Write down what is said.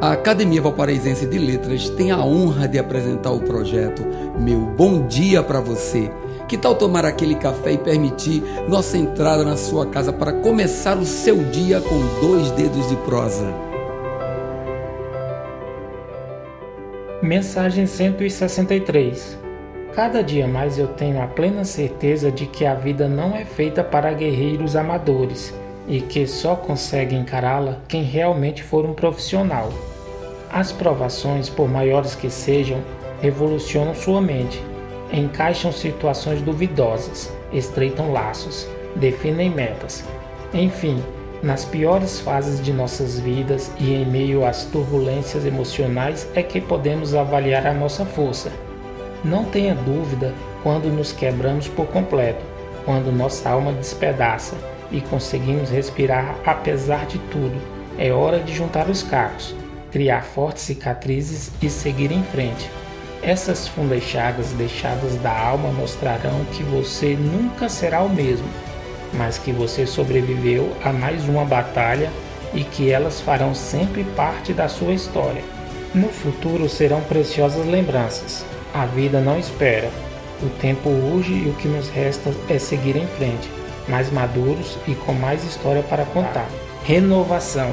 A Academia Valparaísense de Letras tem a honra de apresentar o projeto Meu Bom Dia para Você. Que tal tomar aquele café e permitir nossa entrada na sua casa para começar o seu dia com dois dedos de prosa? Mensagem 163 Cada dia mais eu tenho a plena certeza de que a vida não é feita para guerreiros amadores e que só consegue encará-la quem realmente for um profissional. As provações, por maiores que sejam, revolucionam sua mente, encaixam situações duvidosas, estreitam laços, definem metas. Enfim, nas piores fases de nossas vidas e em meio às turbulências emocionais é que podemos avaliar a nossa força. Não tenha dúvida quando nos quebramos por completo, quando nossa alma despedaça e conseguimos respirar apesar de tudo. É hora de juntar os cacos, criar fortes cicatrizes e seguir em frente. Essas fundas chagas deixadas da alma mostrarão que você nunca será o mesmo, mas que você sobreviveu a mais uma batalha e que elas farão sempre parte da sua história. No futuro serão preciosas lembranças. A vida não espera. O tempo urge e o que nos resta é seguir em frente mais maduros e com mais história para contar. Renovação.